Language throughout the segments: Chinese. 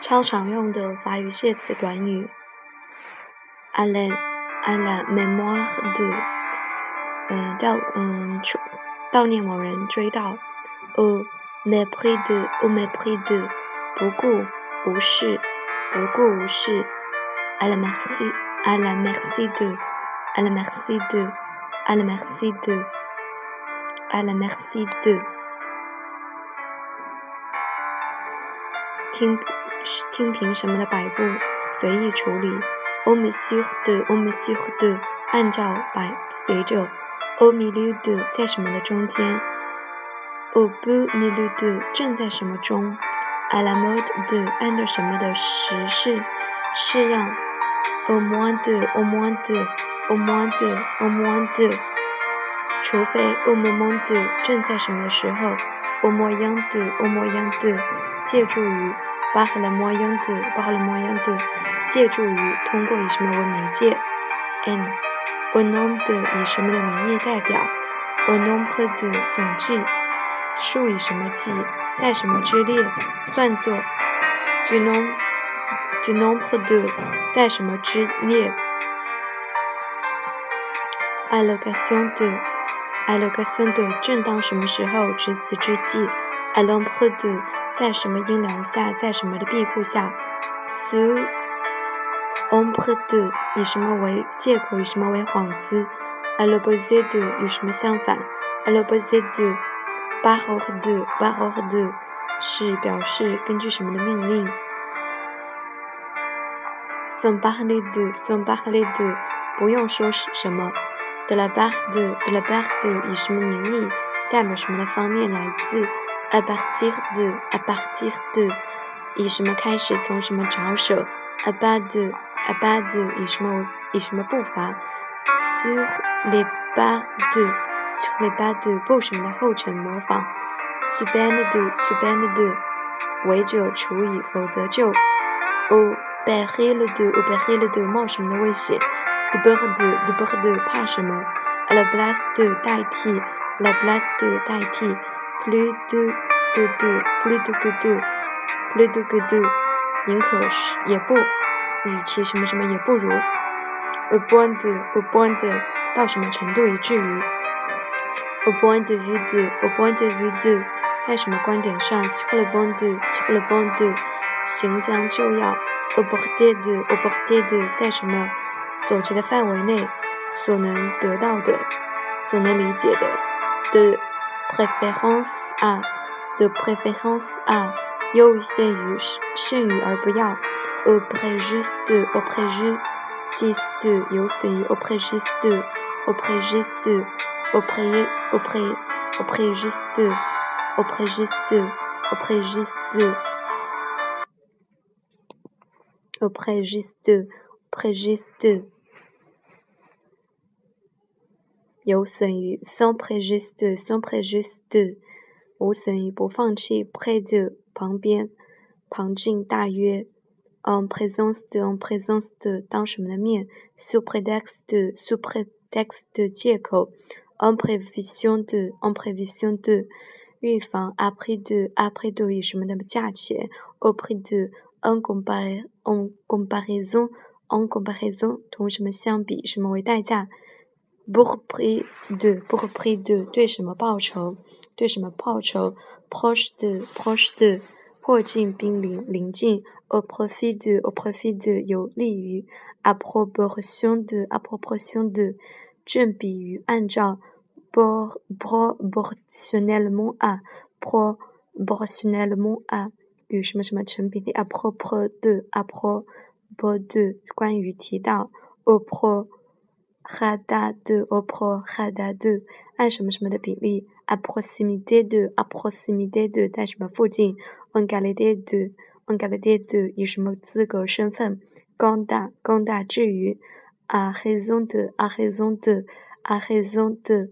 超常用的法语介词短语，à la à la mémoire de，嗯，悼嗯悼念某人，追悼，au mépris de au mépris de，不顾无视，不顾无视，à la merci à la merci de à la merci de à la merci de à la merci de，听。听凭什么的摆布，随意处理。欧米西的，欧米西的，按照摆随着。欧米六的，在什么的中间？欧布米六的，正在什么中？阿拉莫的，按照什么的时势式样？欧莫的，欧莫的，欧莫的，欧莫的。 除非欧莫莫的，正在什么时候？欧莫样的，欧莫样的，借助于。巴赫勒莫样的，巴赫勒莫样的，借助于通过以什么为媒介？n au nom de 以什么的名义代表？au nombre de 总计，数以什么计？在什么之列？算作 du nom du nombre de 在什么之列？allocation allocation de 正当什么时候？值此之际？a nombre de 在什么阴凉下，在什么的庇护下？Sous ombre de 以什么为借口，以什么为幌子？À l'opposé de 与什么相反？À l'opposé de par ordre de par ordre de 是表示根据什么的命令？Sans parler de sans parler de 不用说是什么？De la part de de la part de 以什么名义，代表什么的方面来自？à partir de à partir de 以什么开始，从什么着手？à bas de à bas de 以什么以什么步伐？sur les pas de sur les pas de 步什么的后尘模仿？sous peine de sous peine de 违者处以，否则就。au péril de au péril de 冒什么的危险？de peur de de peur de 怕什么 la place de 代替，la place de 代替。plus de que de plus de que de plus de que de 宁可是也不，与其什么什么也不如。au point de au point de 到什么程度以至于。au point de vue de au point de vue de 在什么观点上？sur le point de sur le point de 行将就要。au portée de au portée de 在什么所及的范围内，所能得到的，所能理解的。的 préférence à de préférence à 优于限于剩余而不要 au préjudice de au préjudice de 有损于 au préjudice de au préjudice de au pré au pré au préjudice de au préjudice de au préjudice de au préjudice de préjudice de 有损于 sans préjudice de sans préjudice de 无损于不放弃 près de 旁边旁近大约 en présence de en présence de 当什么的面 sous prétexte de sous prétexte de 借口 en prévision de en prévision de 预防 après de après de 以什么的价钱 au prix de en comparaison en comparaison en comparaison 同什么相比什么为代价 pour prix de pour prix de 对什么报酬，对什么报酬？proche de proche de 迫近濒临临近，au profit de au profit de 有利于，à proportion de à proportion de 正比于按照，pro proportionnellement à proportionnellement à 与什么什么成比例，à propos de à propos de 关于提到，au pro ha da de au pro ha da de 按什么什么的比例，a proximité de a proximité de 在什么附近，en qualité de en qualité de 以什么资格身份，高大高大至于，a raison de a raison de a raison de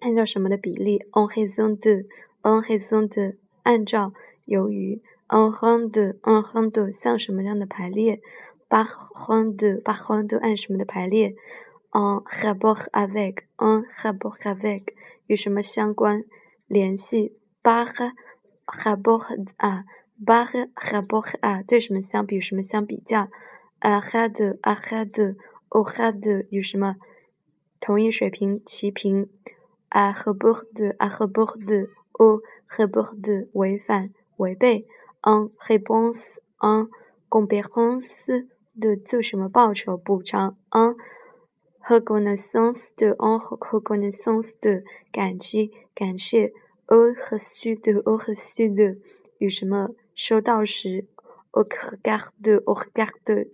按照什么的比例，en raison de en raison de 按照由于，en rang de en rang de 像什么样的排列。八横的八横的按什么的排列 en rapport avec en rapport avec 与什么相关联系？par rapport à par rapport à 对什么相比？什么相比较？avec avec au avec 与什么同一水平齐平？à rapport à rapport au rapport 违反违背 en réponse en comparaison de en reconnaissance de en reconnaissance de. Au reçu de au reçu de. Au regard de au regard de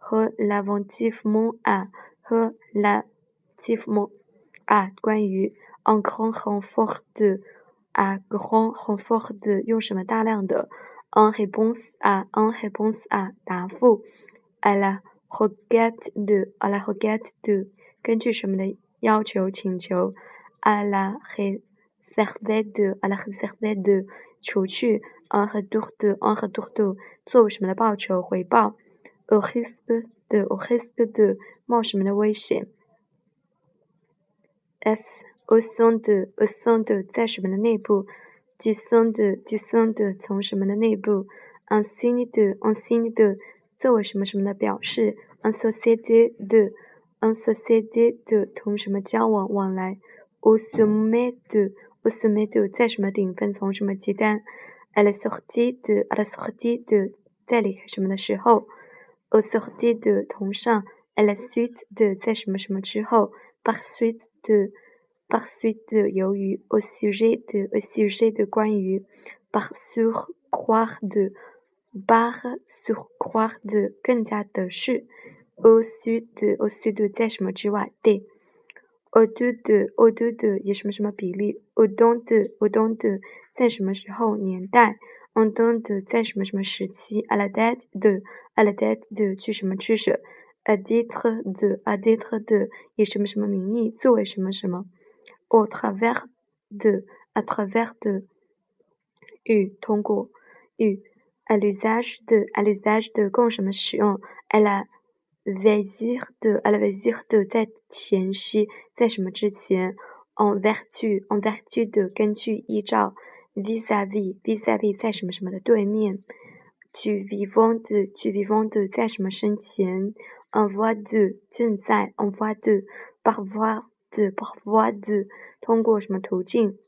relativement à relativement à en grand renfort de à grand renfort de 用什么大量的？en réponse à en réponse à 答复，à la requête de à la requête de 根据什么的要求请求，à la réserve de à la réserve de 除去，en retour de en retour de 作为什么的报酬回报，au risque de au risque de 冒什么的危险，s au sein de au sein de 在什么的内部。du sein de du sein de 从什么的内部，un signe de un signe de 作为什么什么的表示，un société de un société de 同什么交往往来，au sommet de au sommet de 在什么顶峰从什么接单，à la sortie de à la sortie de 在离开什么的时候，au sortie de 同上，à la suite de 在什么什么之后，par suite de par suite euh, de au sujet de, au sujet de Guan Yu, par surcroît de par surcroît de au sud de au sud de D. au-deux de au-deux de au-dedans de au-dedans de en don de à la de à la tête de de à titre de au travers de, à travers de, u, u, à l'usage de, à l'usage de, à la vésir de, à la vésir de, en vertu, en vertu de, vis-à-vis, vis-à-vis, du vivant de, du vivant de, en voie de, de, par de par voie de 通过什么途径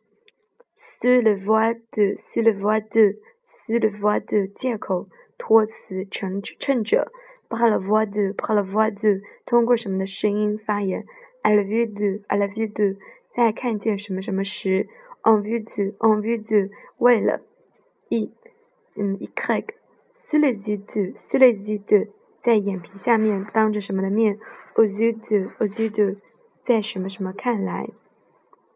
？sur le voie de sur le voie de sur le voie de 借口托词乘乘着，par la voie de par la voie de 通过什么的声音发言？à la vue de à la vue de 在看见什么什么时？en vue de en vue de 为了一嗯 e c sur les yeux de sur les yeux de 在眼皮下面当着什么的面？aux yeux de aux yeux de 在什么什么看来。